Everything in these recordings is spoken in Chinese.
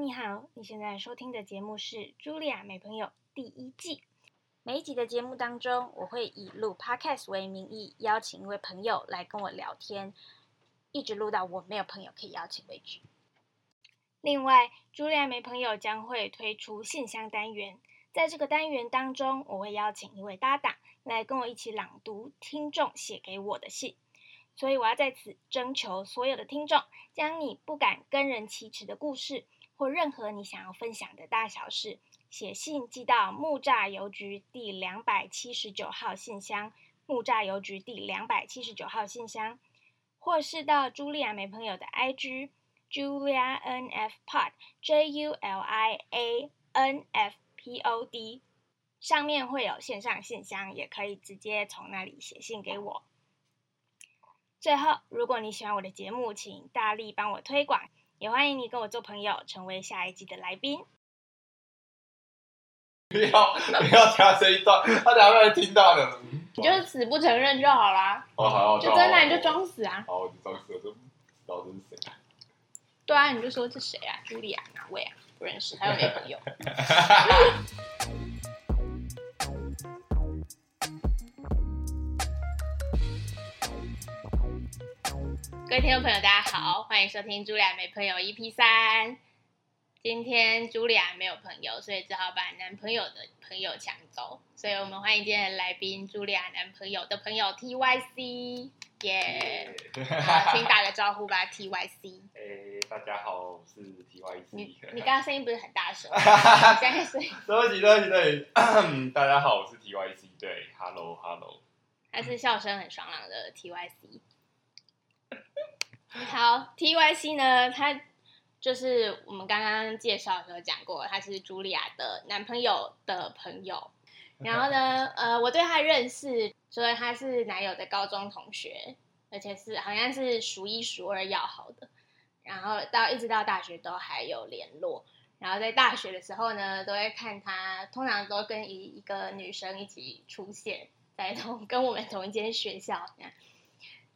你好，你现在收听的节目是《茱莉亚没朋友》第一季。每一集的节目当中，我会以录 podcast 为名义，邀请一位朋友来跟我聊天，一直录到我没有朋友可以邀请为止。另外，茱莉亚没朋友将会推出信箱单元，在这个单元当中，我会邀请一位搭档来跟我一起朗读听众写给我的信。所以我要在此征求所有的听众，将你不敢跟人启齿的故事，或任何你想要分享的大小事，写信寄到木栅邮局第两百七十九号信箱，木栅邮局第两百七十九号信箱，或是到茱莉亚没朋友的 IG Julia N F Pod J U L I A N F P O D，上面会有线上信箱，也可以直接从那里写信给我。最后，如果你喜欢我的节目，请大力帮我推广，也欢迎你跟我做朋友，成为下一季的来宾。不要 不要加这一段，他等下会听到的。你就是死不承认就好啦。哦，好，就真的你就装死啊。好，我就装死，我就不知道这是谁。对啊，你就说这谁啊？茱莉亚哪位啊？不认识，还有没朋友。各位听众朋友，大家好，欢迎收听茱莉亚没朋友 EP 三。今天茱莉亚没有朋友，所以只好把男朋友的朋友抢走。所以我们欢迎今天的来宾，茱莉亚男朋友的朋友 TYC，耶！好，请打个招呼吧，TYC。哎，大家好，我是 TYC。你你刚刚声音不是很大声？现在声音。对不起，对不起，对不起。大家好，我是 TYC。对，Hello，Hello。他是笑声很爽朗的 TYC。好，TYC 呢？他就是我们刚刚介绍的时候讲过，他是茱莉亚的男朋友的朋友。然后呢，呃，我对他认识，所以他是男友的高中同学，而且是好像是数一数二要好的。然后到一直到大学都还有联络。然后在大学的时候呢，都会看他，通常都跟一一个女生一起出现在同跟我们同一间学校。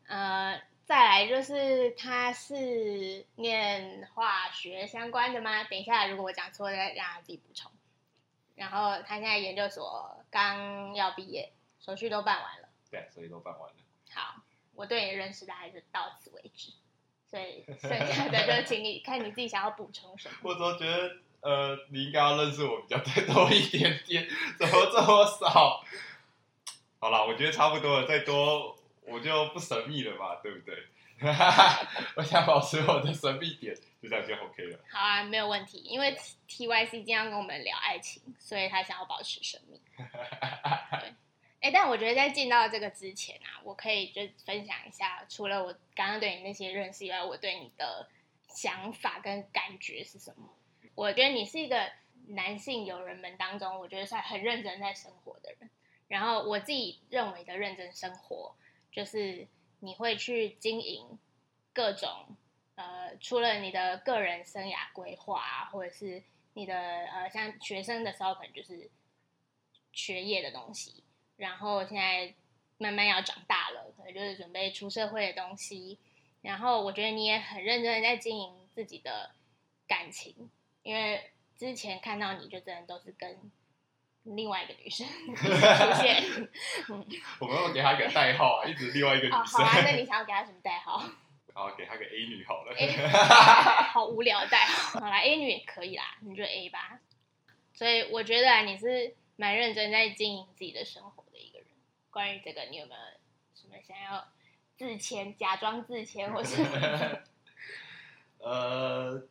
呃。再来就是他是念化学相关的吗？等一下，如果我讲错，再让他自己补充。然后他现在研究所刚要毕业，手续都办完了。对，手续都办完了。好，我对你的认识大概就到此为止，所以剩下的就请你看你自己想要补充什么。我都觉得，呃，你应该要认识我比较再多一点点，怎么这么少？好了，我觉得差不多了，再多。我就不神秘了嘛，对不对？我想保持我的神秘点，就这样就 OK 了。好啊，没有问题。因为 TYC 今天要跟我们聊爱情，所以他想要保持神秘。对，哎，但我觉得在进到这个之前啊，我可以就分享一下，除了我刚刚对你那些认识以外，我对你的想法跟感觉是什么？我觉得你是一个男性友人们当中，我觉得算很认真在生活的人。然后我自己认为的认真生活。就是你会去经营各种呃，除了你的个人生涯规划啊，或者是你的呃，像学生的时候可能就是学业的东西，然后现在慢慢要长大了，可能就是准备出社会的东西。然后我觉得你也很认真的在经营自己的感情，因为之前看到你就真的都是跟。另外一个女生 出现，我们要给她一个代号啊，一直另外一个女生。好啊，那你想要给她什么代号？好，给她个 A 女好了。好无聊的代号。好啦 a 女也可以啦，你就 A 吧。所以我觉得你是蛮认真在经营自己的生活的一个人。关于这个，你有没有什么想要自谦、假装自谦，或是？呃，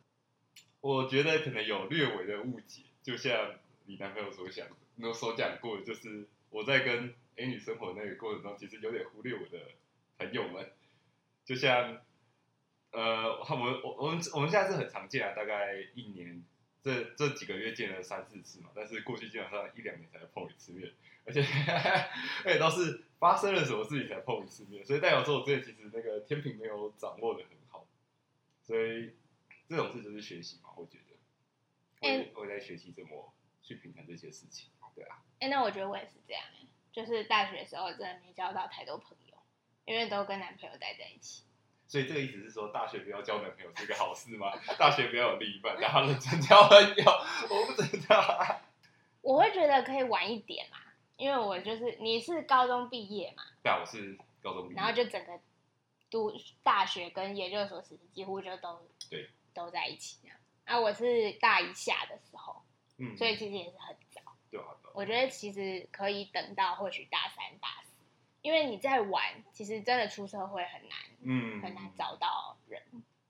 我觉得可能有略微的误解，就像你男朋友所想的。有所讲过，就是我在跟 A 女生活那个过程中，其实有点忽略我的朋友们。就像，呃，我们我我们我们现在是很常见啊，大概一年这这几个月见了三四次嘛，但是过去基本上一两年才碰一次面，而且而且都是发生了什么事情才碰一次面，所以代表说我这其实那个天平没有掌握的很好，所以这种事就是学习嘛，我觉得，我我在学习怎么去平衡这些事情。对啊，哎，那我觉得我也是这样就是大学的时候真的没交到太多朋友，因为都跟男朋友待在一起。所以这个意思是说，大学不要交男朋友是个好事吗？大学不要有另一半，然后认真交朋友，我不知道。我会觉得可以晚一点嘛，因为我就是你是高中毕业嘛，对啊，我是高中毕业，然后就整个读大学跟研究所时期几乎就都对都在一起这样。啊，我是大一下的时候，嗯，所以其实也是很早。对啊，对啊我觉得其实可以等到或许大三、大四，因为你在玩，其实真的出社会很难，嗯，很难找到人，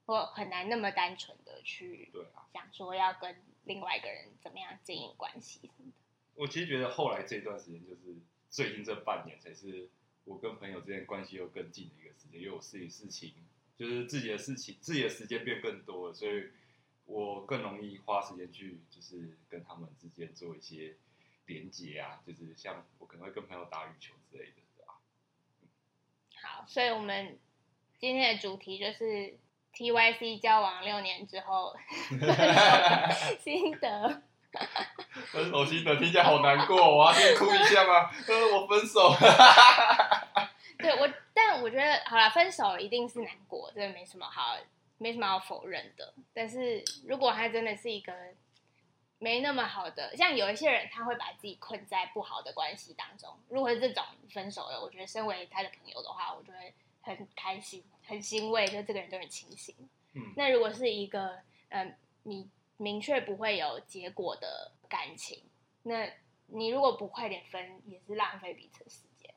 或很难那么单纯的去对啊，想说要跟另外一个人怎么样经营关系什么的。我其实觉得后来这段时间，就是最近这半年，才是我跟朋友之间关系又更近的一个时间，因为我自己事情，就是自己的事情，自己的时间变更多了，所以我更容易花时间去，就是跟他们之间做一些连接啊，就是像我可能会跟朋友打羽球之类的，对吧？好，所以我们今天的主题就是 T Y C 交往六年之后 心得。分手心得听起来好难过，我要先哭一下吗？呃，我分手。对我，但我觉得好了，分手一定是难过，这没什么好，没什么好否认的。但是如果他真的是一个没那么好的，像有一些人他会把自己困在不好的关系当中。如果是这种分手了，我觉得身为他的朋友的话，我就会很开心、很欣慰，就这个人都很清醒。嗯那如果是一个嗯、呃你明确不会有结果的感情，那你如果不快点分，也是浪费彼此时间。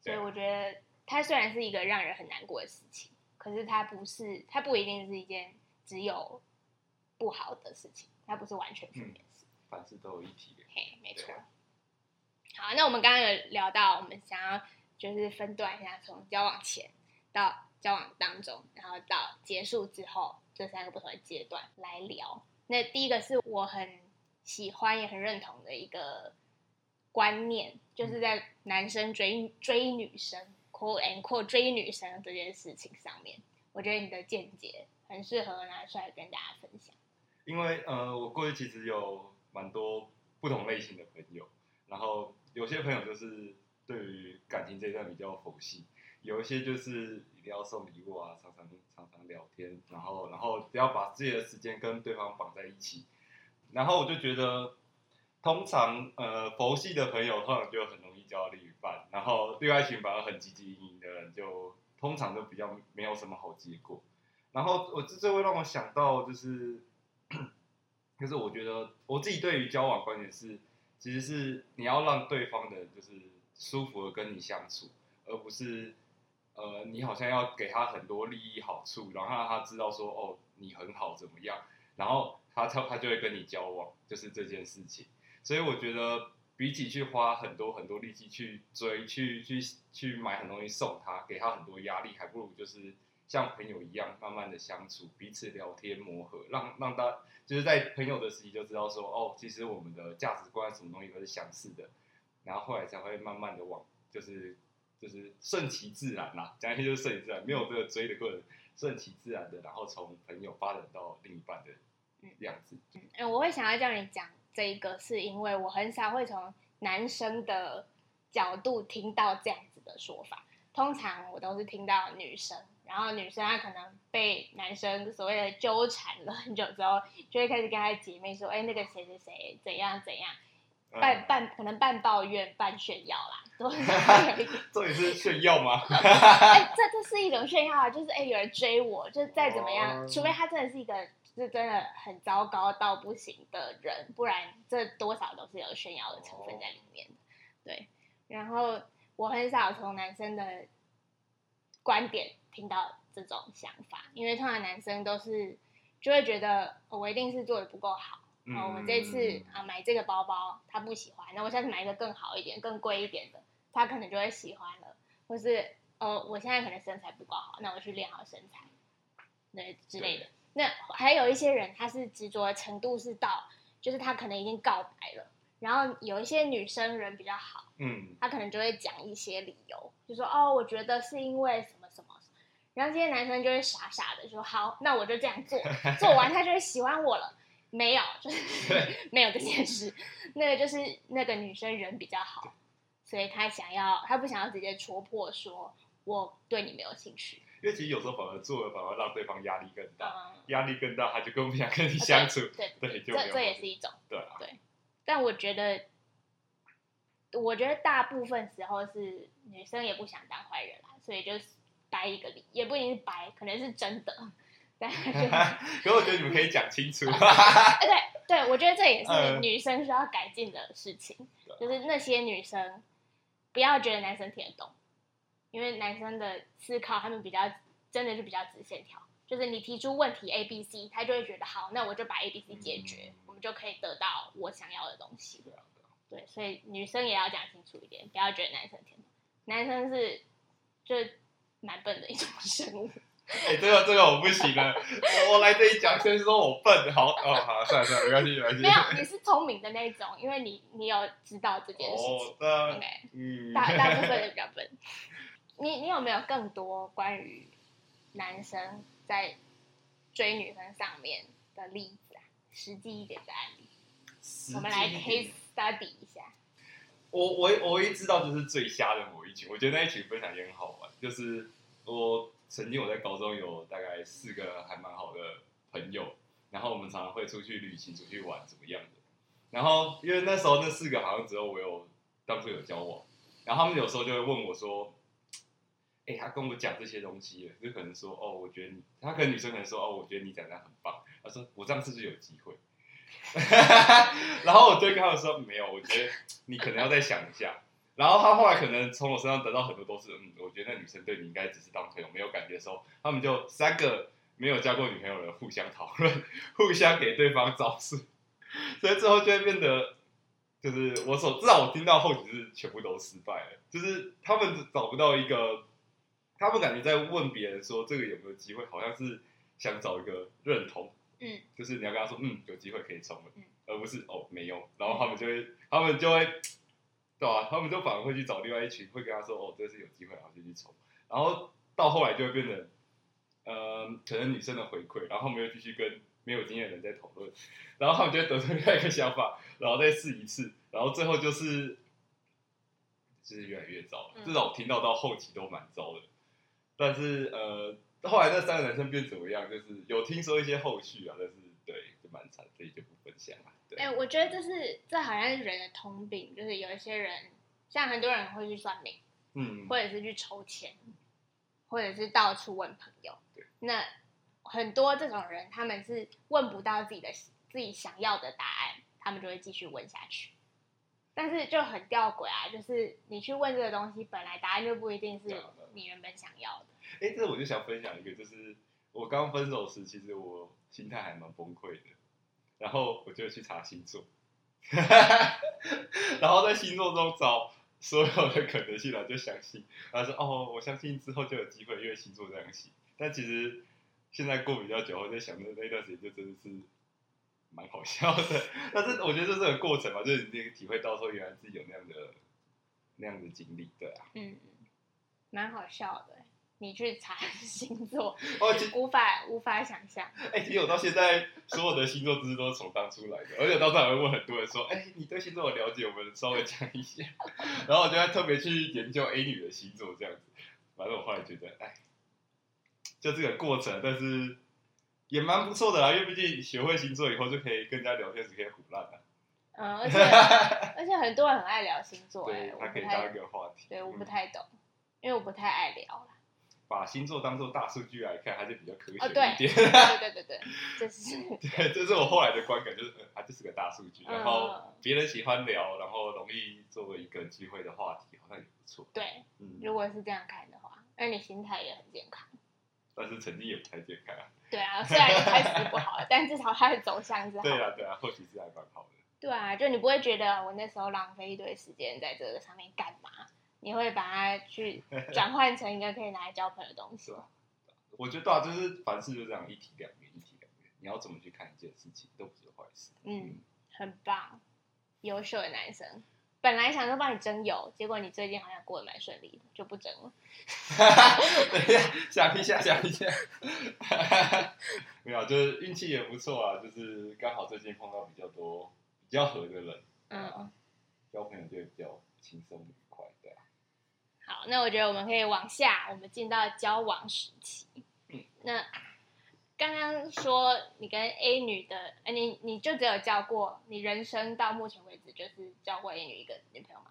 所以我觉得它虽然是一个让人很难过的事情，可是它不是，它不一定是一件只有不好的事情，它不是完全负面的事。凡事都有一体的。嘿，没错。好，那我们刚刚有聊到，我们想要就是分段一下，从交往前到交往当中，然后到结束之后这三个不同的阶段来聊。那第一个是我很喜欢也很认同的一个观念，就是在男生追追女生 “quote and quote” 追女生这件事情上面，我觉得你的见解很适合拿出来跟大家分享。因为呃，我过去其实有蛮多不同类型的朋友，然后有些朋友就是对于感情这一段比较佛系，有一些就是一定要送礼物啊，常常常常聊天，然后然后不要把自己的时间跟对方绑在一起，然后我就觉得，通常呃佛系的朋友通常就很容易交到另一半，然后对爱情反而很积极营营的人就通常都比较没有什么好结果。然后我这这会让我想到，就是，就是我觉得我自己对于交往观点是，其实是你要让对方的就是舒服的跟你相处，而不是呃你好像要给他很多利益好处，然后让他知道说哦你很好怎么样，然后他他他就会跟你交往，就是这件事情。所以我觉得比起去花很多很多力气去追、去去去买很多东西送他，给他很多压力，还不如就是像朋友一样慢慢的相处，彼此聊天磨合，让让他就是在朋友的时期就知道说，哦，其实我们的价值观什么东西都是相似的，然后后来才会慢慢的往就是就是顺其自然啦，讲一些就是顺其自然，没有这个追的过程，顺其自然的，然后从朋友发展到另一半的样子。嗯，我会想要叫你讲这一个，是因为我很少会从男生的角度听到这样子的说法。通常我都是听到女生，然后女生她可能被男生所谓的纠缠了很久之后，就会开始跟她姐妹说：“哎，那个谁谁谁怎样怎样。”嗯半半可能半抱怨半炫耀啦，都是有一 点。这也是炫耀吗？哎，这这是一种炫耀啊，就是哎，有人追我，就再怎么样，哦除非他真的是一个是真的很糟糕到不行的人，不然这多少都是有炫耀的成分在里面的。对，然后我很少从男生的观点听到这种想法，因为通常男生都是就会觉得、哦我一定是做的不够好。嗯哦，我这次啊买这个包包他不喜欢，那我下次买一个更好一点、更贵一点的，他可能就会喜欢了。或是呃，我现在可能身材不够好，那我去练好身材，对之类的。那还有一些人，他是执着的程度是到，就是他可能已经告白了，然后有一些女生人比较好，嗯，他可能就会讲一些理由，就说哦，我觉得是因为什么什么，然后这些男生就会傻傻的说好，那我就这样做，做完他就会喜欢我了。没有，就是 没有这件事。那个就是那个女生人比较好，所以她想要，她不想要直接戳破说我对你没有兴趣。因为其实有时候反而做了反而让对方压力更大，嗯，压力更大，他就更不想跟你相处，对，对，就这这也是一种。对啊，但我觉得，我觉得大部分时候是女生也不想当坏人啦，所以就是掰一个理，也不一定是掰，可能是真的。但就 可我觉得你们可以讲清楚，哎对对，我觉得这也是嗯。女生需要改进的事情，就是那些女生不要觉得男生听得懂，因为男生的思考他们比较真的就比较直线条，就是你提出问题 A B C，他就会觉得好，那我就把 A B C 解决，嗯我们就可以得到我想要的东西。对啊对啊对，所以女生也要讲清楚一点，不要觉得男生天，男生是就蛮笨的一种生物。哎、这个这个我不行了，我我来这里讲，先说我笨，好哦，好，算了算了，没关系没关系。没有，你是聪明的那种，因为你你有知道这件事情。哦，那 OK，嗯，大大部分的比较笨。你你有没有更多关于男生在追女生上面的例子啊？实际一点的案例，我们来 case study 一下。我我我唯一知道就是最瞎的某一群，我觉得那一群分享也很好玩。就是我曾经我在高中有大概四个还蛮好的朋友，然后我们常常会出去旅行、出去玩怎么样的。然后因为那时候那四个好像只有我有当初有交往，然后他们有时候就会问我说：“哎、他跟我讲这些东西，就可能说哦，我觉得你，他可能女生可能说哦，我觉得你讲的很棒。”他说：“我这样是不是有机会？” 然后我对跟他们说：“没有，我觉得你可能要再想一下。”然后他后来可能从我身上得到很多都是，嗯，我觉得那女生对你应该只是当朋友，没有感觉的时候，他们就三个没有交过女朋友的互相讨论，互相给对方招式，所以最后就会变得，就是我所至少我听到后几是全部都失败了，就是他们找不到一个，他们感觉在问别人说这个有没有机会，好像是想找一个认同，嗯，就是你要跟他说，嗯，有机会可以冲了，嗯而不是哦没有，然后他们就会，他们就会，对吧、他们就反而会去找另外一群，会跟他说，哦，这是有机会，然后就去冲，然后到后来就会变成，呃，可能女生的回馈，然后他们又继续跟没有经验的人在讨论，然后他们就会得出另外一个想法，然后再试一次，然后最后就是，就是越来越糟至少我听到到后期都蛮糟的，但是呃，后来那三个男生变怎么样，就是有听说一些后续啊，但是对，就蛮惨，所以就不分享了。对，哎、我觉得这是这好像是人的通病，就是有一些人，像很多人会去算命，嗯，或者是去抽签，或者是到处问朋友对。那很多这种人，他们是问不到自己的自己想要的答案，他们就会继续问下去。但是就很吊诡啊，就是你去问这个东西，本来答案就不一定是你原本想要的。哎，这我就想分享一个，就是我刚分手时，其实我心态还蛮崩溃的，然后我就去查星座，然后在星座中找所有的可能性，然后就相信，然后说哦，我相信之后就有机会，因为星座这样写。但其实现在过比较久，我在想那那段时间就真的是蛮好笑的。但是我觉得这是个过程嘛，就是你体会到说原来自己有那样的那样的经历，对啊。嗯，蛮好笑的。你去查星座，哦，其无法无法想象。哎、其实我到现在所有的星座知识都是从当初来的，而且到时还会问很多人说，哎、你对星座有了解？我们稍微讲一下。然后我就会特别去研究 A 女的星座这样子。反正我后来觉得，哎，就这个过程，但是也蛮不错的啦，因为毕竟学会星座以后，就可以跟人家聊天时可以胡乱的。嗯，而且而且很多人很爱聊星座，哎对，，我它可以当一个话题。对，我不嗯太懂，因为我不太爱聊啦。把星座当做大数据来看，还是比较科学一，点。对对对对，这是对，这是我后来的观感，就是呃它就是个大数据，然后嗯别人喜欢聊，然后容易作为一个机会的话题，好像也不错。对。嗯，如果是这样看的话，那你心态也很健康。但是成绩也不太健康啊。对啊，虽然一开始是不好，但至少它的走向是好的。对啊，对啊，后期是还蛮好的。对啊，就你不会觉得我那时候浪费一堆时间在这个上面干嘛？你会把它去 转换成一个可以拿来交朋友的东西是。吧？我觉得对啊，就是凡事就这样一体两面，一体两面。你要怎么去看一件事情，都不是坏事。嗯，很棒，优秀的男生。本来想说帮你征友，结果你最近好像过得蛮顺利的，就不征了。等一下，想一下，想一下。没有，就是运气也不错啊，就是刚好最近碰到比较多比较合的人，嗯，交朋友就会比较轻松愉快，对啊。好，那我觉得我们可以往下，我们进到交往时期。嗯那刚刚说你跟 A 女的，哎，你你就只有交过，你人生到目前为止就是交过 A 女一个女朋友吗？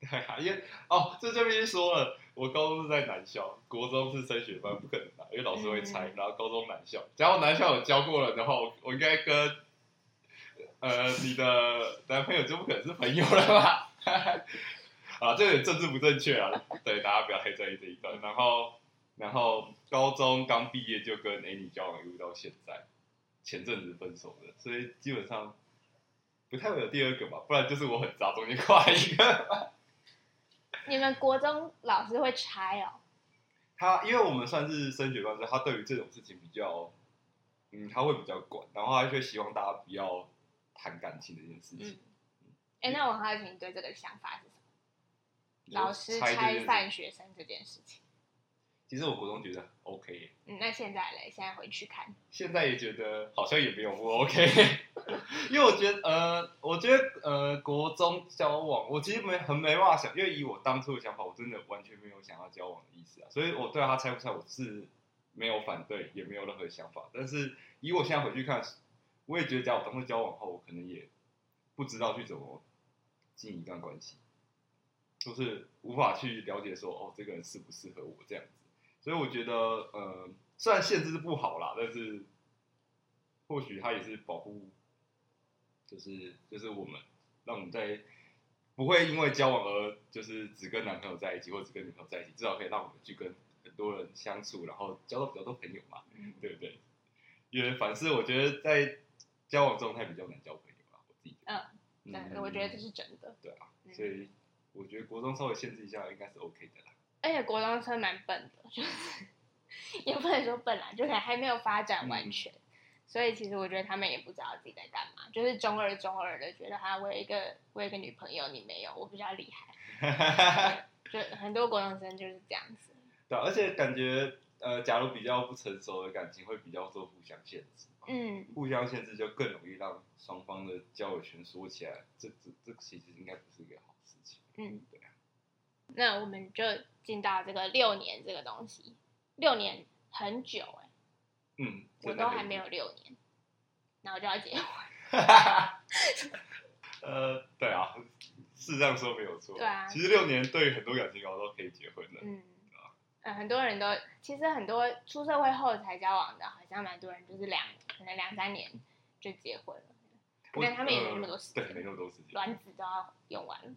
对啊，因为哦，这就必须说了，我高中是在男校，国中是升学班，不可能的，因为老师会猜。嗯然后高中男校，假如男校有教过了的话，我我应该跟呃你的 男朋友就不可能是朋友了吧？啊，这有点政治不正确啊，对，大家不要太在意这一段。然后，然后高中刚毕业就跟 A 女交往，一路到现在，前阵子分手的，所以基本上不太会有第二个吧，不然就是我很渣，中间跨一个。你们国中老师会拆哦？他因为我们算是升学班，所以他对于这种事情比较，嗯，他会比较管，然后他就希望大家不要谈感情这件事嗯情。，哎，那我很好奇你对这个想法是什么？老师拆散学生这件事情。其实我国中觉得 OK，嗯，那现在嘞？现在回去看，现在也觉得好像也没有不 OK，因为我觉得呃，我觉得呃，国中交往，我其实没很没办法想，因为以我当初的想法，我真的完全没有想要交往的意思啊，所以我对他猜不猜，我是没有反对，也没有任何想法。但是以我现在回去看，我也觉得，假如当初交往后，我可能也不知道去怎么经营一段关系，就是无法去了解说，哦，这个人适不适合我这样子。所以我觉得，呃，虽然限制是不好啦，但是或许它也是保护，就是就是我们让我们在不会因为交往而就是只跟男朋友在一起，或者只跟女朋友在一起，至少可以让我们去跟很多人相处，然后交到比较多朋友嘛，嗯对不对？因为凡事我觉得在交往状态比较难交朋友啦，我自己觉得。嗯，对，我觉得这是真的。对啊，嗯所以我觉得国中稍微限制一下应该是 OK 的啦。而且国中生蛮笨的，就是 也不能说笨啦，就可能还没有发展完全，所以其实我觉得他们也不知道自己在干嘛，就是中二中二的，觉得啊我有一个我有一个女朋友，你没有，我比较厉害，就很多国中生就是这样子。对啊、而且感觉呃，假如比较不成熟的感情会比较做互相限制，嗯，互相限制就更容易让双方的交友圈缩起来，这这这其实应该不是一个好事情。嗯，对啊，那我们就进到这个六年这个东西，六年很久哎、嗯，我都还没有六年，然后就要结婚。呃，对啊，是这样说没有错。对啊其实六年对于很多感情高都可以结婚的。嗯，呃，很多人都其实很多出社会后才交往的，好像蛮多人就是两可能两三年就结婚了，可能他们也没那么多时呃对，没，那么多时间，卵子都要用完了。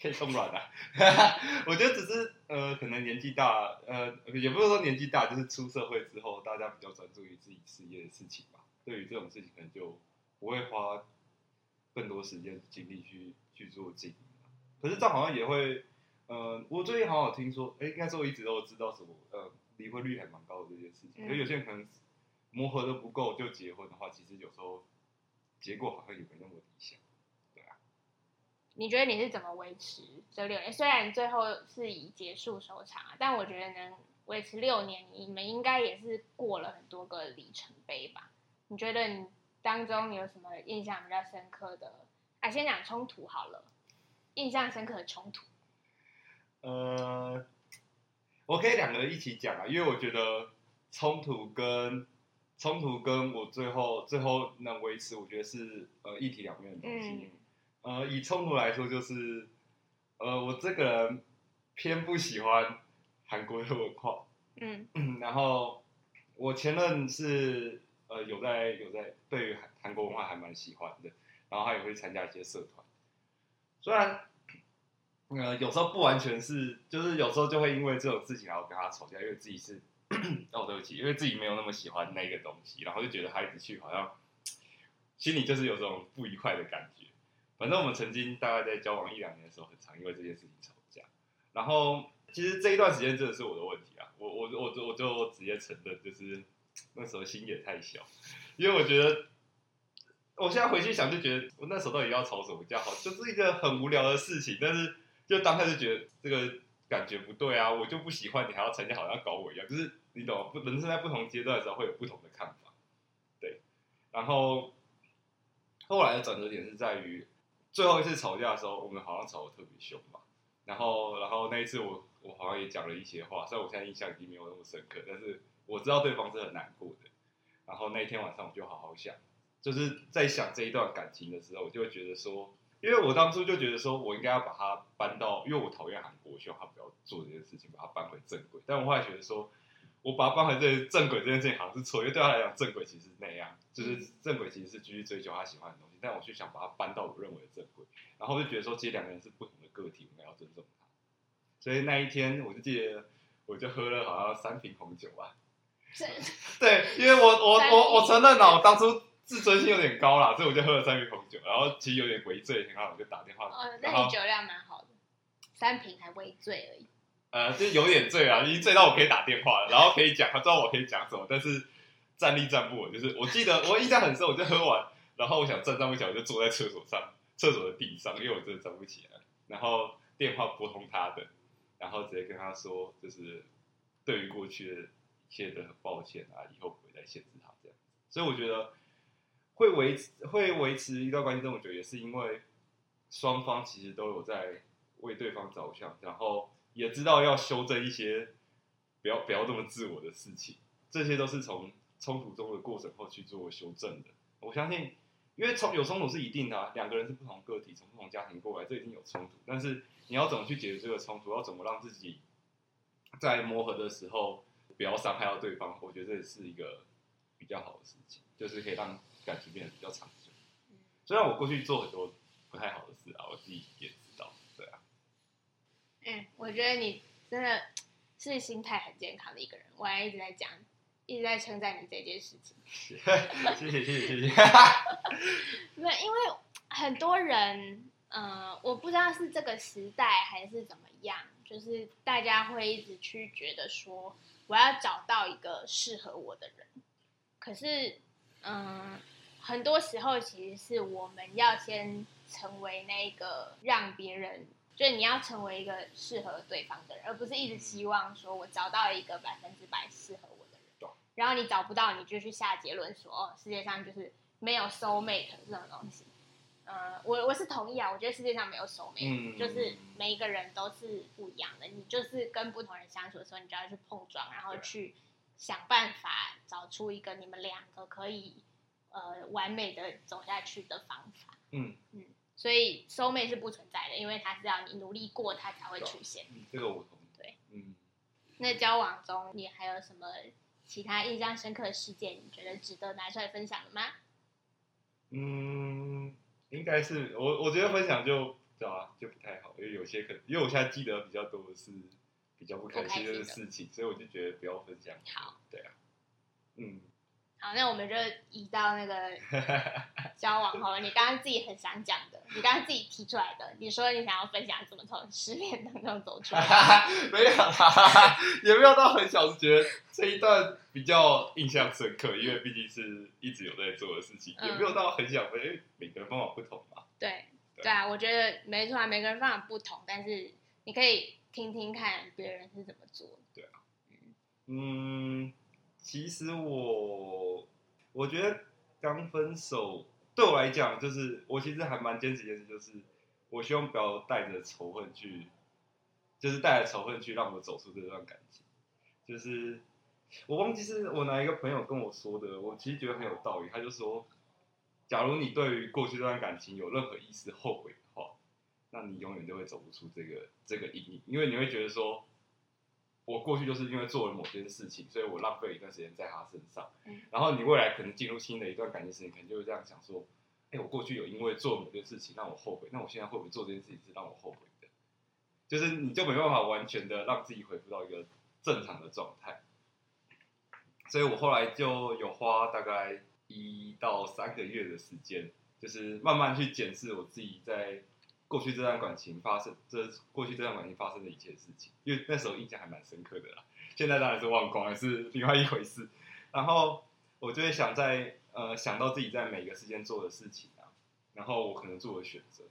可以松软啊。我觉得只是呃，可能年纪大，呃，也不是说年纪大，就是出社会之后，大家比较专注于自己事业的事情吧。对于这种事情，可能就不会花更多时间精力去去做经营啊。可是这样好像也会，呃，我最近好像听说，哎，应该说我一直都知道什么，呃，离婚率还蛮高的这件事情。嗯因为有些人可能磨合的不够就结婚的话，其实有时候结果好像也没那么理想。你觉得你是怎么维持这六年？虽然最后是以结束收场啊，但我觉得能维持六年，你们应该也是过了很多个里程碑吧？你觉得你当中有什么印象比较深刻的？啊，先讲冲突好了，印象深刻的冲突。呃，我可以两个一起讲啊，因为我觉得冲突跟冲突跟我最后最后能维持，我觉得是呃一体两面的东西。嗯呃，以冲突来说，就是呃我这个人偏不喜欢韩国的文化，嗯 然后我前任是呃有在有在对于韩韩国文化还蛮喜欢的，然后他也会参加一些社团，虽然呃有时候不完全是，就是有时候就会因为这种事情然后跟他吵架，因为自己是 哦对不起，因为自己没有那么喜欢那个东西，然后就觉得他一直去好像 心里就是有种不愉快的感觉。反正我们曾经大概在交往一两年的时候，很常因为这件事情吵架。然后其实这一段时间真的是我的问题啊，我我我我就直接承认，就是 那时候心也太小，因为我觉得我现在回去想就觉得我那时候到底要吵什么架好，就是一个很无聊的事情，但是就当下就觉得这个感觉不对啊，我就不喜欢你还要参加，好像搞我一样，就是你懂吗？不，人生在不同阶段的时候会有不同的看法，对。然后后来的转折点是在于最后一次吵架的时候，我们好像吵得特别凶吧。然后，然后那一次我我好像也讲了一些话，虽然我现在印象已经没有那么深刻，但是我知道对方是很难过的。然后那一天晚上我就好好想，就是在想这一段感情的时候，我就会觉得说，因为我当初就觉得说我应该要把它搬到，因为我讨厌韩国，希望他不要做这件事情，把它搬回正轨。但我后来觉得说，我把它放回这正轨这件事情好像是错，因为对他来讲，正轨其实是那样，就是正轨其实是继续追求他喜欢的东西。但我去想把它搬到我认为的正轨，然后我就觉得说，其实两个人是不同的个体，我们要尊重他。所以那一天，我就记得，我就喝了好像三瓶红酒吧。对，因为我我我我承认了，我当初自尊心有点高啦，所以我就喝了三瓶红酒，然后其实有点微醉，然后我就打电话。哦，那你酒量蛮好的，三瓶还微醉而已。呃，就有点醉啊，已经醉到我可以打电话，然后可以讲，他知道我可以讲什么，但是站立站不稳。就是我记得我印象很深，我就喝完，然后我想站站不起来，我就坐在厕所上，厕所的地上，因为我真的站不起来。然后电话拨通他的，然后直接跟他说，就是对于过去的一。切的很抱歉啊，以后不会再限制他这样。所以我觉得会维持会维持一段关系这么久，也是因为双方其实都有在为对方着想，然后也知道要修正一些不要不要这么自我的事情。这些都是从冲突中的过程后去做修正的。我相信，因为冲有冲突是一定的，两个人是不同个体，从不同家庭过来，这一定有冲突。但是你要怎么去解决这个冲突？要怎么让自己在磨合的时候？不要伤害到对方，我觉得这也是一个比较好的事情，就是可以让感情变得比较长久。虽然我过去做很多不太好的事啊，我自己也，嗯，我觉得你真的是心态很健康的一个人，我还一直在讲，一直在称赞你这件事情。谢谢谢谢谢谢。没有，因为很多人，嗯，我不知道是这个时代还是怎么样，就是大家会一直去觉得说。我要找到一个适合我的人，可是，嗯，很多时候其实是我们要先成为那个让别人，就是你要成为一个适合对方的人，而不是一直希望说我找到一个百分之百适合我的人，然后你找不到，你就去下结论说，哦，世界上就是没有 soul mate 这种东西。嗯，我我是同意啊，我觉得世界上没有熟妹，就是每一个人都是不一样的。你就是跟不同人相处的时候，你就要去碰撞，然后去想办法找出一个你们两个可以呃完美的走下去的方法。嗯嗯，所以收妹是不存在的，因为它是要你努力过，它才会出现。这个我同意。对，嗯。那交往中你还有什么其他印象深刻的事件？你觉得值得拿出来分享的吗？嗯。应该是我，我觉得分享就对啊，就不太好，因为有些可能，因为我现在记得比较多的是比较不开心的事情，所以我就觉得不要分享。好，对啊，嗯。好，那我们就移到那个 交往后，你刚刚自己很想讲的，你刚刚自己提出来的，你说你想要分享怎么从失恋当中走出来？没有，也没有到很小，是觉得这一段比较印象深刻，因为毕竟是一直有在做的事情，也没有到很想分，因为每个人方法不同嘛。对，对啊，我觉得没错啊，每个人方法不同，但是你可以听听看别人是怎么做。对啊，嗯。其实我我觉得刚分手对我来讲，就是我其实还蛮坚持一件事，就是我希望不要带着仇恨去，就是带着仇恨去让我走出这段感情。就是我忘记是我哪一个朋友跟我说的，我其实觉得很有道理。他就说，假如你对于过去这段感情有任何一丝后悔的话，那你永远都会走不出这个这个阴影，因为你会觉得说。我过去就是因为做了某件事情，所以我浪费了一段时间在他身上。嗯，然后你未来可能进入新的一段感情时，你可能就会这样想说：，哎，我过去有因为做某件事情让我后悔，那我现在会不会做这件事情是让我后悔的？就是你就没办法完全的让自己恢复到一个正常的状态。所以我后来就有花大概一到三个月的时间，就是慢慢去检视我自己在。过去这段感情发生，这过去这段感情发生的一切事情，因为那时候印象还蛮深刻的啦。现在当然是忘光了，是另外一回事。然后我就会想在呃想到自己在每个时间做的事情啊，然后我可能做的选择，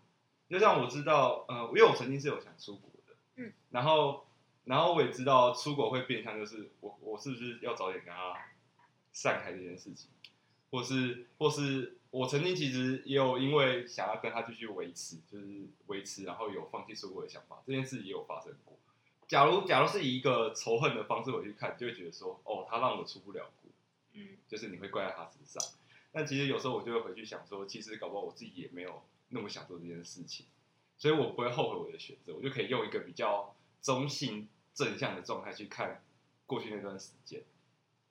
就像我知道，呃，因为我曾经是有想出国的，嗯，然后然后我也知道出国会变相就是我我是不是要早点跟他散开这件事情，或是或是。我曾经其实也有因为想要跟他继续维持，就是维持，然后有放弃出国的想法，这件事也有发生过。假如假如是以一个仇恨的方式回去看，就会觉得说，哦，他让我出不了国，嗯就是你会怪在他身上。但其实有时候我就会回去想说，其实搞不好我自己也没有那么想做这件事情，所以我不会后悔我的选择，我就可以用一个比较中性正向的状态去看过去那段时间，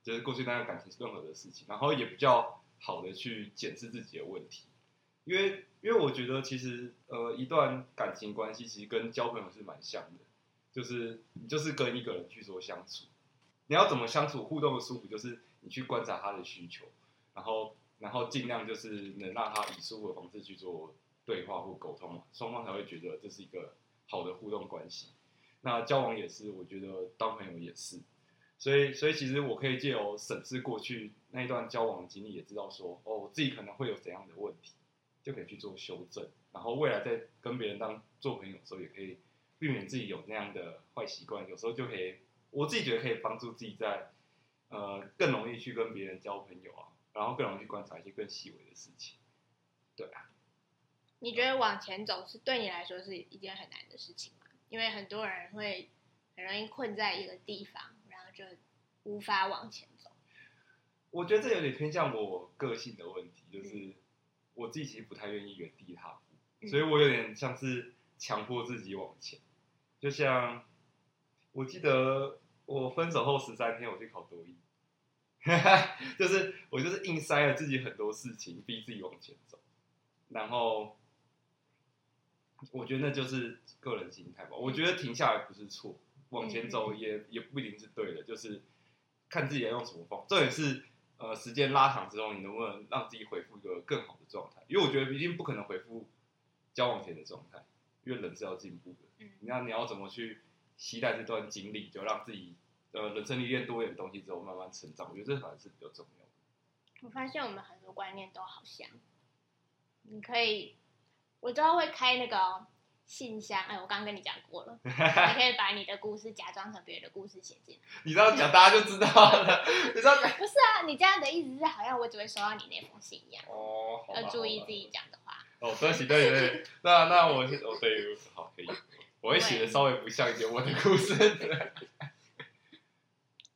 就是过去那段感情任何的事情，然后也比较好的去检视自己的问题，因为因为我觉得其实呃一段感情关系其实跟交朋友是蛮像的，就是你就是跟一个人去做相处，你要怎么相处互动的舒服，就是你去观察他的需求，然后然后尽量就是能让他以舒服的方式去做对话或沟通嘛，双方才会觉得这是一个好的互动关系。那交往也是，我觉得当朋友也是，所以所以其实我可以借由审视过去那一段交往经历，也知道说哦，我自己可能会有怎样的问题，就可以去做修正，然后未来在跟别人当做朋友的时候，也可以避免自己有那样的坏习惯，有时候就可以，我自己觉得可以帮助自己在呃更容易去跟别人交朋友啊，然后更容易去观察一些更细微的事情。对啊，你觉得往前走是对你来说是一件很难的事情吗？因为很多人会很容易困在一个地方，就无法往前走。我觉得这有点偏向我个性的问题，就是我自己其实不太愿意原地踏步，嗯所以我有点像是强迫自己往前。就像我记得我分手后十三天我去考多艺，就是我就是硬塞了自己很多事情，逼自己往前走，然后我觉得那就是个人心态吧。我觉得停下来不是错，往前走也也不一定是对的，就是看自己要用什么方法。重点是呃，时间拉长之后，你能不能让自己恢复一个更好的状态？因为我觉得毕竟不可能恢复交往前的状态，因为人是要进步的。嗯那你要怎么去期待这段经历，就让自己呃人生历练多一点东西之后慢慢成长？我觉得这反而是比较重要的。我发现我们很多观念都好像，你可以，我知道会开那个哦信箱，哎，我刚刚跟你讲过了，你可以把你的故事假装成别人的故事写进来。你这样讲，大家就知道了。你这样讲不是啊，你这样的意思是好像我只会收到你那封信一样，哦，好要注意自己讲的话。哦，对不起，对不起，对不起。那那我是哦，对，好，可以。我会写的稍微不像一点我的故事。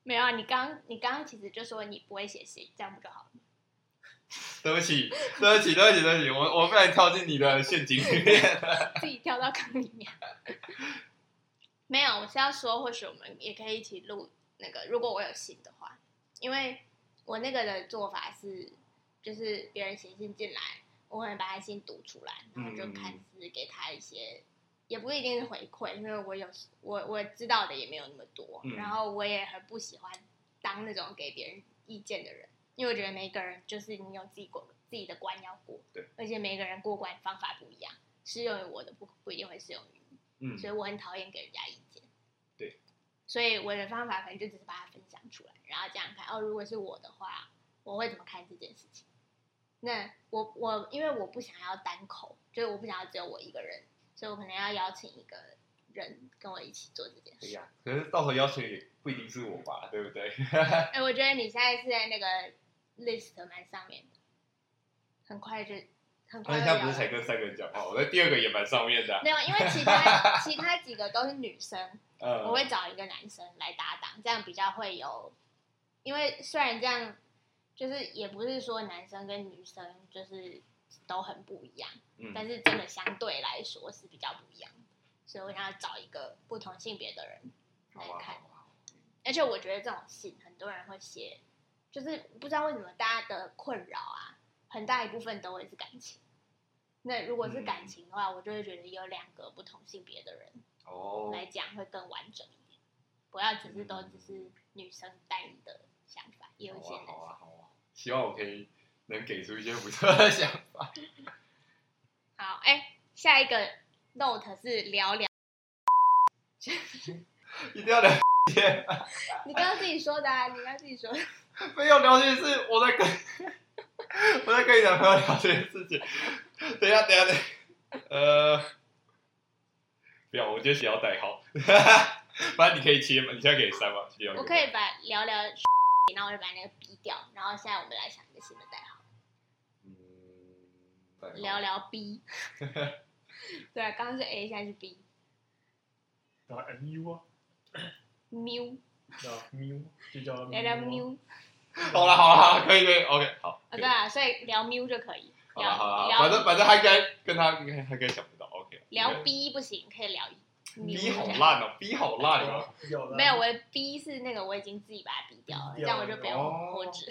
没有啊，你刚你刚刚其实就说你不会写信，这样不就好了？对不起，对不起，对不起，对不起，我我不然跳进你的陷阱里面。自己跳到坑里面。没有，我是要说，或许我们也可以一起录那个，如果我有信的话，因为我那个的做法是，就是别人写信进来，我会把他信读出来，然后就看是给他一些，也不一定是回馈，因为我有我我知道的也没有那么多，嗯然后我也很不喜欢当那种给别人意见的人，因为我觉得每一个人就是你有自己过自己的关要过，对，而且每个人过关方法不一样，适用于我的不不一定会适用于你。嗯，所以我很讨厌给人家意见。对，所以我的方法可能就只是把它分享出来，然后这样看哦，如果是我的话，我会怎么看这件事情？那我我因为我不想要单口，就是我不想要只有我一个人，所以我可能要邀请一个人跟我一起做这件事。对呀啊。可是到时候要求也不一定是我吧，对不对？哎、我觉得你现在是在那个 list 蛮上面的，很快就很快就要现在不是才跟三个人讲话，我在第二个也蛮上面的啊。没有，因为其他 其他几个都是女生，呃，我会找一个男生来搭档，这样比较会有，因为虽然这样，就是也不是说男生跟女生就是都很不一样，嗯但是真的相对来说是比较不一样的，所以我想要找一个不同性别的人来看，而且我觉得这种信很多人会写，就是不知道为什么大家的困扰啊，很大一部分都会是感情。那如果是感情的话，我就会觉得有两个不同性别的人哦，来讲会更完整一点，不要只是都只是女生单一的想法，也有一些男生。好啊好啊好啊，希望我可以能给出一些不错的想法。好，哎、下一个 note 是聊聊，一定要聊天，你刚刚自己说的啊，你刚刚自己说的。没有了解是我在跟我在跟你男朋友聊这件事情。等一下，等一下，等呃，不要，我觉得写要带好。反正你可以切嘛，你现在可以删嘛，不要我可以把聊聊，然后我就把那个逼掉，然后现在我们来想一个新的代号，嗯，聊聊 B。对啊，刚刚是 A，现在是 B。打 MU 啊，喵，叫喵，就叫聊聊喵。好了好了好了，可以可以，OK，好。啊，对啊，所以聊 mu 就可以。好了好了，反正反正他应该跟他应该他应该想不到，OK。聊 B 不行，可以聊 B 好烂哦，B 好烂哦。没有，我的 B 是那个我已经自己把它逼掉了，这样我就不用哦后置。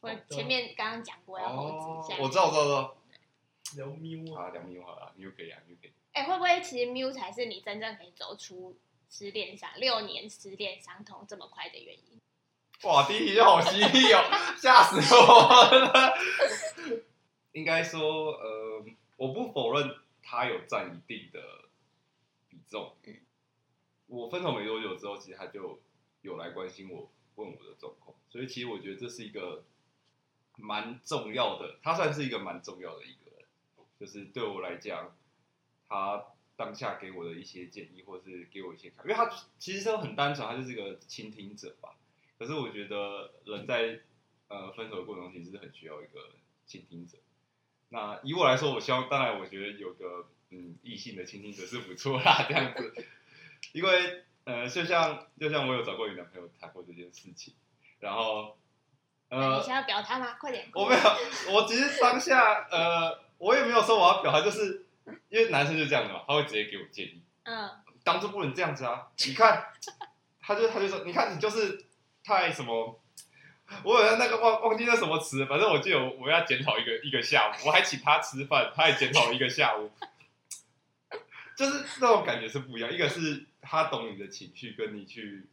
我前面刚刚讲过要后哦置，现在我知道我知道我知道。聊喵啊，好，两米好了，你就可以啊，你就可以。哎、会不会其实 Miu 才是你真正可以走出失恋伤六年失恋伤痛这么快的原因？哇，第一题就好犀利哦，吓死我了。应该说，呃，我不否认他有占一定的比重。嗯我分手没多久之后，其实他就有来关心我，问我的状况，所以其实我觉得这是一个蛮重要的，他算是一个蛮重要的一个人，就是对我来讲，他当下给我的一些建议，或是给我一些看，因为他其实都很单纯，他就是一个倾听者吧。可是我觉得人在呃分手的过程中，其实是很需要一个倾听者。那以我来说，我希望当然我觉得有个嗯异性的倾听者是不错啦，这样子，因为呃就像就像我有找过你男朋友谈过这件事情，然后呃那你想要表他吗？快点！我没有，我只是当下呃我也没有说我要表达，就是因为男生就这样的嘛，他会直接给我建议。嗯，当初不能这样子啊！你看，他就他就说，你看你就是太什么，我有那个忘忘记那什么词，反正我记得我我要检讨一个一个下午，我还请他吃饭，他也检讨一个下午，就是那种感觉是不一样。一个是他懂你的情绪，跟你去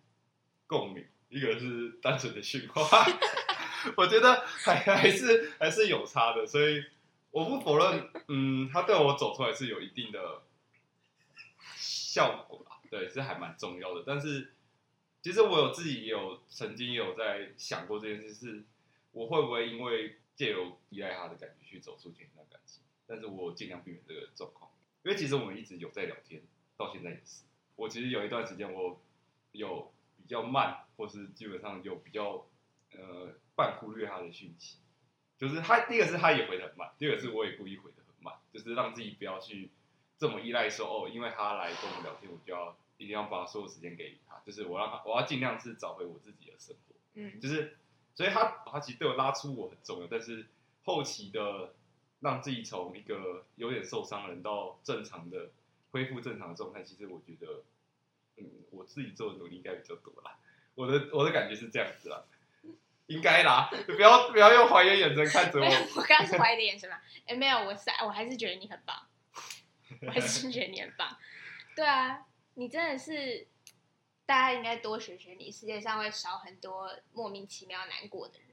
共鸣；一个是单纯的训话。我觉得还还是还是有差的，所以我不否认，嗯，他对我走出来是有一定的效果啦，对，是还蛮重要的。但是其实我有自己有曾经有在想过这件事，是我会不会因为借由依赖他的感觉去走出前一段感情？但是我尽量避免这个状况，因为其实我们一直有在聊天，到现在也是。我其实有一段时间我有比较慢，或是基本上有比较呃半忽略他的讯息，就是他第一个是他也回的很慢，第二个是我也故意回的很慢，就是让自己不要去这么依赖说哦，因为他来跟我聊天，我就要一定要把所有时间给他，就是我让他我要尽量是找回我自己的生活，嗯。就是所以他他其实对我拉出我很重要，但是后期的让自己从一个有点受伤的人到正常的恢复正常的状态，其实我觉得，嗯，我自己做的努力应该比较多啦。我的我的感觉是这样子啦，应该啦，你不要不要用怀疑的眼神看着我。我刚刚是怀疑的眼神嘛？哎、没有，我是我还是觉得你很棒，我还是觉得你很棒。对啊，你真的是，大家应该多学学你，世界上会少很多莫名其妙难过的人。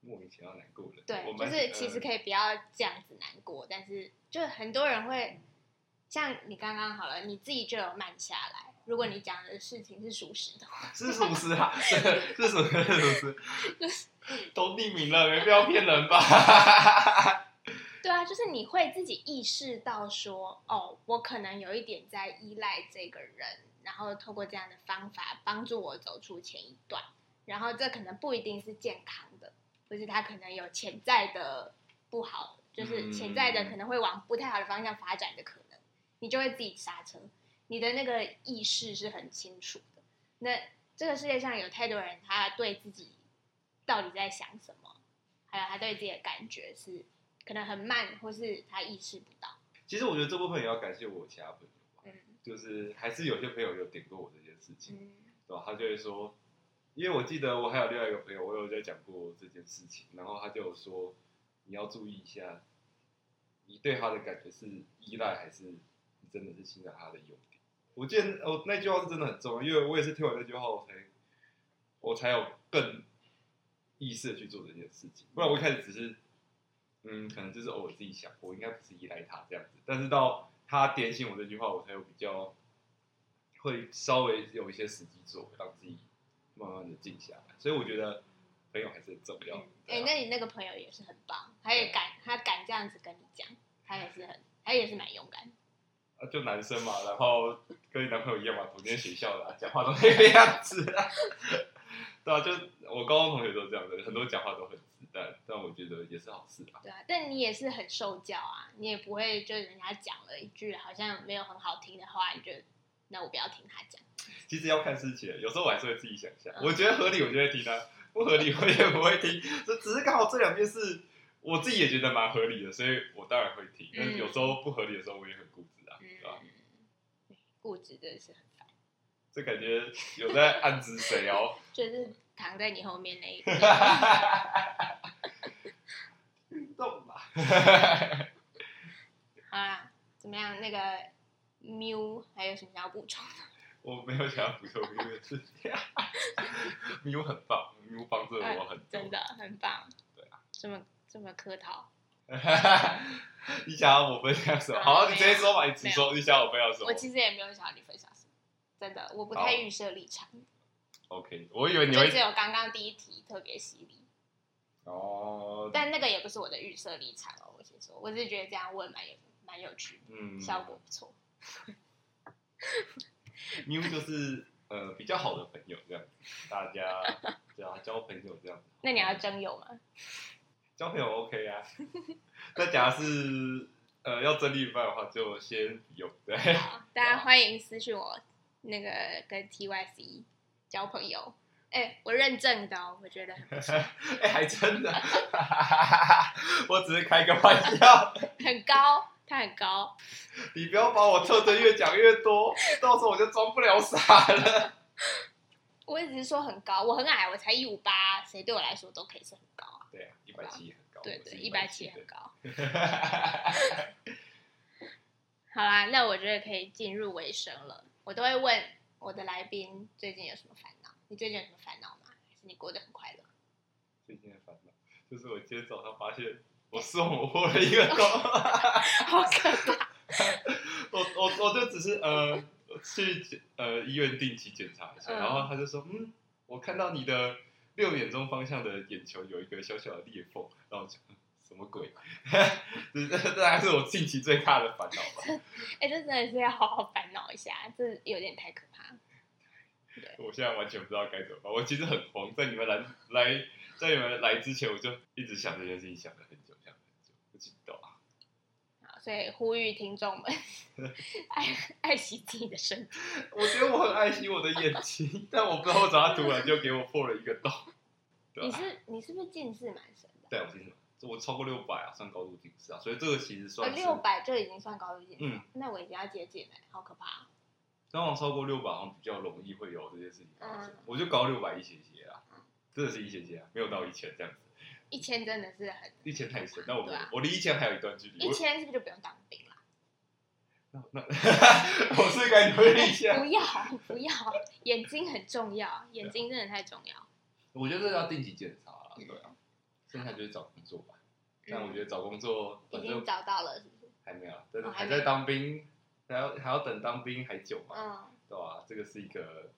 莫名其妙难过的，对就是其实可以不要这样子难过，但是就很多人会像你刚刚好了，你自己就有慢下来。如果你讲的事情是属实的话，是属实啊，是是属实是属实，都匿名了，没必要骗人吧？对啊，就是你会自己意识到说，哦，我可能有一点在依赖这个人，然后透过这样的方法帮助我走出前一段，然后这可能不一定是健康的，或是他可能有潜在的不好，就是潜在的可能会往不太好的方向发展的可能，你就会自己刹车，你的那个意识是很清楚的。那这个世界上有太多人，他对自己到底在想什么，还有他对自己的感觉是可能很慢，或是他意识不到。其实我觉得这部分也要感谢我其他朋友吧，嗯就是还是有些朋友有点过我这件事情，嗯对吧？他就会说，因为我记得我还有另外一个朋友，我有在讲过这件事情，然后他就有说，你要注意一下，你对他的感觉是依赖还是你真的是欣赏他的优点。我记得哦，那句话是真的很重要，因为我也是听完那句话，我才我才有更意识的去做这件事情，不然我一开始只是，嗯，可能就是偶尔自己想，我应该不是依赖他这样子，但是到他点醒我这句话，我才有比较会稍微有一些时机做，让自己慢慢的静下来。所以我觉得朋友还是很重要。哎、那你那个朋友也是很棒，他也敢，他敢这样子跟你讲，他也是很，他也是蛮勇敢。啊，就男生嘛，然后跟你男朋友一样嘛，同间学校的、啊，讲话都那个样子、啊。对啊，就我高中同学都这样的，很多讲话都很直，但但我觉得也是好事啊。对啊，但你也是很受教啊，你也不会就人家讲了一句好像没有很好听的话，你就那我不要听他讲。其实要看事情，有时候我还是会自己想象。嗯我觉得合理，我就会听啊；不合理，我也不会听。这只是刚好这两件事，我自己也觉得蛮合理的，所以我当然会听。但是有时候不合理的时候，我也很固执固执真的是很烦，这感觉有在暗指谁哦？就是躺在你后面那一个。运 动吧。好啦，怎么样？那个喵还有什么想要补充的？我没有想要补充这个事情。咪很棒，喵帮助了我很多。真的很棒。对啊，这么这么客套。你想要我分享什么？啊好，你直接说吧，你直说。你想要我分享什么我其实也没有想要你分享什么，真的，我不太预设立场，？OK，我以为你会只会有刚刚第一题特别犀利，哦，但那个也不是我的预设立场哦。我先说，我只是觉得这样问蛮有蛮有趣，嗯，效果不错。咪就是呃比较好的朋友这样子，大家对啊交朋友这样。那你要征友吗？交朋友 OK 啊，那假如是呃要整理一半的话，就先有对。好，大家欢迎私信我，那个跟 TYC 交朋友。哎、我认证的哦，我觉得很不错，哎、还真的，我只是开个玩笑，很高，他很高。你不要把我特征越讲越多，到时候我就装不了傻了。我也只是说很高，我很矮，我才一五八，谁对我来说都可以是很高啊。对啊，一百七很高，对对，一百七170很高。好啦，那我觉得可以进入尾声了。我都会问我的来宾最近有什么烦恼？你最近有什么烦恼吗？还是你过得很快乐？最近的烦恼就是我今天早上发现我送我破了一个 洞，好可怕！我我我就只是呃去呃医院定期检查一下，嗯然后他就说嗯，我看到你的六点钟方向的眼球有一个小小的裂缝，然后我就。嗯什么鬼？这这这还是我近期最大的烦恼吧。哎、这真的是要好好烦恼一下，这有点太可怕。我现在完全不知道该怎么办。我其实很慌，在你们来来在你们来之前，我就一直想这件事情，想了很久，想了很久，不知道啊。好，所以呼吁听众们 爱爱惜自己的身体。我觉得我很爱惜我的眼睛，但我不知道为什么突然就给我破了一个洞。你？是你是不是近视蛮深的？对，我近视，我超过六百啊，算高度近视啊，所以这个其实呃，算是六百就已经算高度近视了，嗯那我已经要接近了，好可怕、啊。通常超过六百好像比较容易会有这些事情发生。嗯我就高六百一些些啊，真的是一些些啊，没有到一千这样子，一千真的是很，一千太深，那我们啊我离一千还有一段距离。一千是不是就不用当兵了？那那 我是该努力一下。不要不要，眼睛很重要，眼睛真的太重要。我觉得这要定期检查了，对啊，剩下就是找工作吧。但我觉得找工作已经找到了，是不是？还没有，但是哦还在当兵，还要还要等当兵还久嘛，嗯，对吧？这个是一个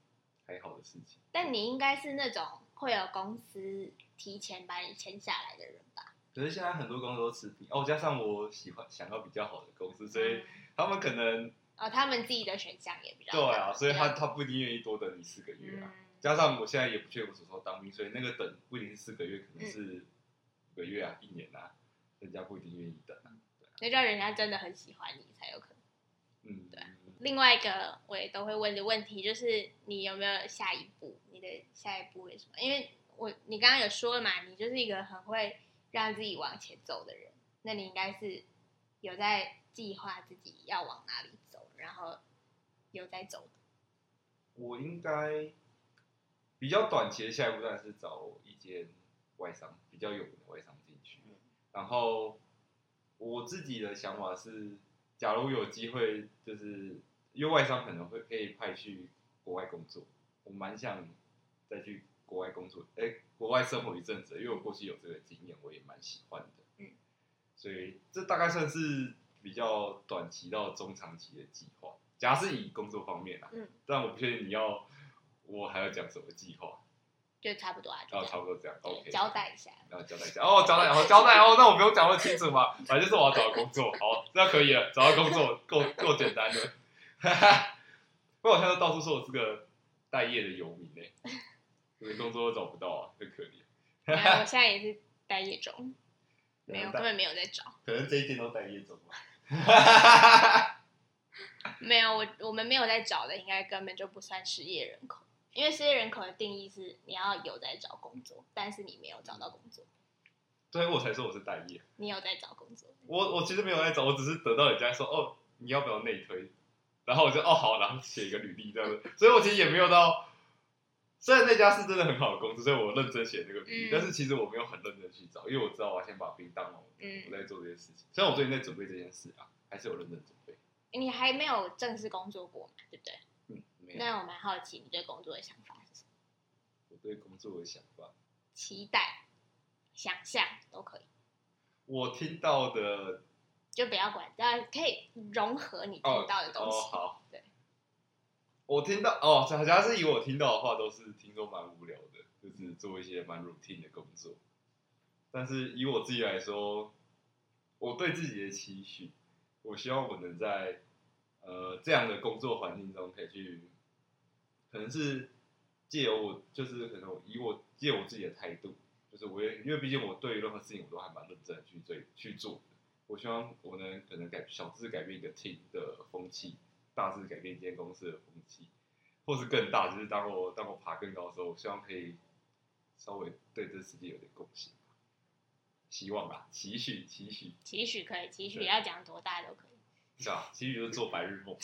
还好的事情。但你应该是那种会有公司提前把你签下来的人吧？可是现在很多公司都持平哦，加上我喜欢想要比较好的公司，所以嗯他们可能哦，他们自己的选项也比较对啊，所以他他不一定愿意多等你四个月啊。嗯，加上我现在也不确定我什么时候当兵，所以那个等不一定是四个月，可能是嗯五个月啊、一年啊，人家不一定愿意等啊。那叫人家真的很喜欢你才有可能。嗯，对另外一个我也都会问的问题就是，你有没有下一步？你的下一步为什么？因为我你刚刚有说了嘛，你就是一个很会让自己往前走的人，那你应该是有在计划自己要往哪里走，然后有在走的。我应该比较短期的下一步，当然是找一间外商比较有名的外商进去。然后我自己的想法是，假如有机会，就是因为外商可能会可以派去国外工作，我蛮想再去国外工作，哎，国外生活一阵子，因为我过去有这个经验，我也蛮喜欢的。嗯，所以这大概算是比较短期到中长期的计划。假如是以工作方面啊，嗯，但我不确定你要我还要讲什么计划，就差不多啊，差不多这样，OK。交代一下。然后交代一下，哦，交代，哦，交代，哦，那我不用讲那么清楚嘛，反正就是我要找到工作，好，那可以了，找到工作够够简单的，哈哈。不过我现在到处说我是个待业的游民呢，连工作都找不到啊，很可怜。然后我现在也是待业中，没有，根本没有在找。可能这一天都待业中吧。嗯，没有，我我们没有在找的，应该根本就不算失业人口，因为失业人口的定义是你要有在找工作，但是你没有找到工作，所以我才说我是待业。你有在找工作，我我其实没有在找，我只是得到人家说哦，你要不要内推？然后我就哦好，然后写一个履历这样子。所以我其实也没有到，虽然那家是真的很好的公司，所以我认真写这个履历，嗯但是其实我没有很认真去找，因为我知道我要先把兵当完，我嗯，在做这件事情。虽然我最近在准备这件事啊，还是有认真准备。你还没有正式工作过嘛，对不对？嗯，没有。那我蛮好奇你对工作的想法是什么？我对工作的想法，期待、想象都可以，我听到的就不要管，但可以融合你听到的东哦西。好，对，我听到哦，假假是以我听到的话，都是听说蛮无聊的，就是做一些蛮 routine 的工作。但是以我自己来说，我对自己的期许，我希望我能在呃这样的工作环境中，可以去，可能是借由我，就是可能以我借我自己的态度，就是我也因为毕竟我对于任何事情我都还蛮认真的去追去做。我希望我能可能改小致改变一个 team 的风气，大致改变一间公司的风气，或是更大，就是当我当我爬更高的时候，我希望可以稍微对这世界有点贡献。希望吧，期许期许，期许可以，期许对要讲多大都可以。是啊？期许就是做白日梦。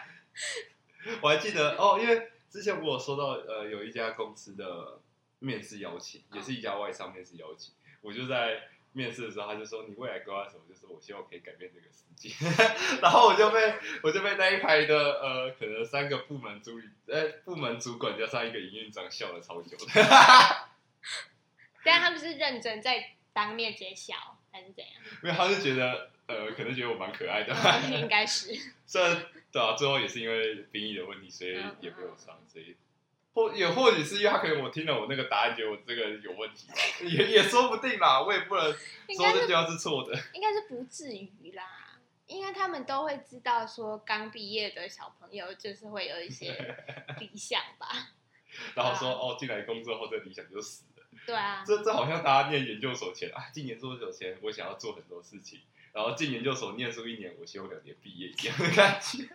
我还记得哦，因为之前我有收到呃有一家公司的面试邀请，也是一家外商面试邀请，我就在面试的时候，他就说你未来规划什么？就是我希望可以改变这个世界，然后我就被我就被那一排的呃可能三个部门主理呃部门主管加上一个营运长笑了超久的，但他们是认真在当面揭晓，还是怎样？因为他是觉得呃可能觉得我蛮可爱的，应该是。虽然对啊，最后也是因为兵役的问题，所以嗯也没有上，所以或也或许是因为他可能我听了我那个答案，觉得我这个有问题吧，也也说不定啦，我也不能说这句话是错的。应该是不至于啦，因为他们都会知道说刚毕业的小朋友就是会有一些 理想吧。然后说哦，进来工作后这理想就死了。对啊，这这好像大家念研究所前啊，进研究所前我想要做很多事情，然后进研究所念书一年，我希望两年毕业一样的感觉。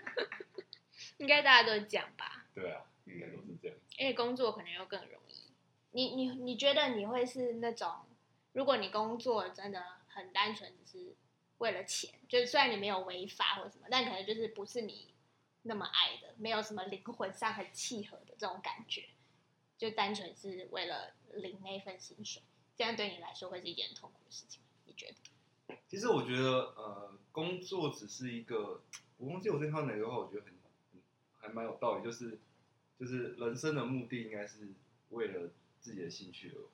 应该大家都这样吧。对啊，应该都是这样。因为工作可能又更容易。你你你觉得你会是那种，如果你工作真的很单纯，只是为了钱，就是虽然你没有违法或什么，但可能就是不是你那么爱的，没有什么灵魂上很契合的这种感觉，就单纯是为了领那份薪水，这样对你来说会是一件很痛苦的事情。你觉得？其实我觉得，呃，工作只是一个，我忘记我这套哪个话，我觉得很很还蛮有道理，就是就是人生的目的应该是为了自己的兴趣而活，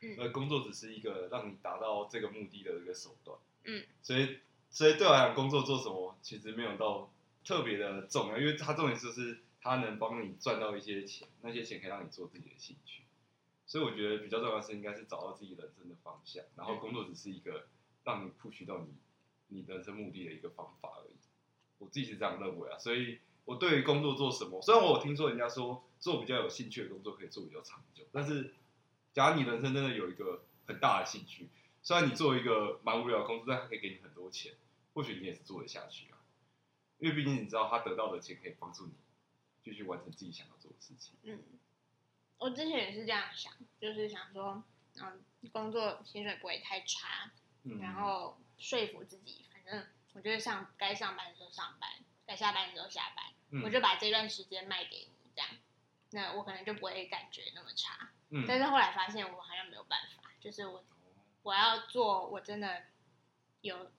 嗯。而工作只是一个让你达到这个目的的一个手段，嗯，所以所以对我来讲，工作做什么其实没有到特别的重要，因为它重点就是它能帮你赚到一些钱，那些钱可以让你做自己的兴趣，所以我觉得比较重要的是应该是找到自己人生的方向，然后工作只是一个让你 push 到你你人生目的的一个方法而已。我自己是这样认为啊，所以我对于工作做什么，虽然我有听说人家说做比较有兴趣的工作可以做比较长久，但是假如你人生真的有一个很大的兴趣，虽然你做一个蛮无聊的工作，但它可以给你很多钱，或许你也是做得下去啊，因为毕竟你知道他得到的钱可以帮助你继续完成自己想要做的事情。嗯，我之前也是这样想，就是想说，嗯，工作薪水不会太差，嗯，然后说服自己，反正我觉得上该上班的时候上班，该下班的时候下班，嗯我就把这段时间卖给你，这样，那我可能就不会感觉那么差。嗯但是后来发现我好像没有办法，就是我我要做我真的有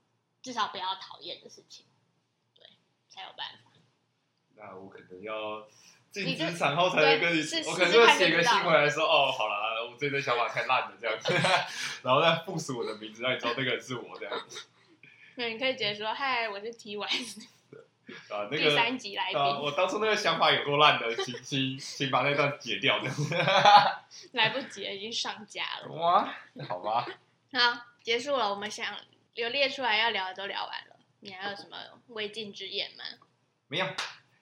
至少不要讨厌的事情，对，才有办法。那我可能要进你就职场后才能跟你我可能就写个信回来说，哦，好了，我这的想法太烂了这样子 然后再附属我的名字，让你知道那个人是我这样子。那你可以直接说，嗨，我是 T Y，啊，那第个三集来宾，啊，我当初那个想法有多烂的，请请请把那段解掉的。来不及了，已经上架了。哇，好吧，好，结束了，我们想有列出来要聊的都聊完了，你还有什么未尽之言吗？没有，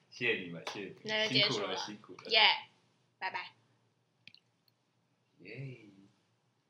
谢谢你们，谢谢你们，那就结束了辛苦了，耶、拜拜。耶。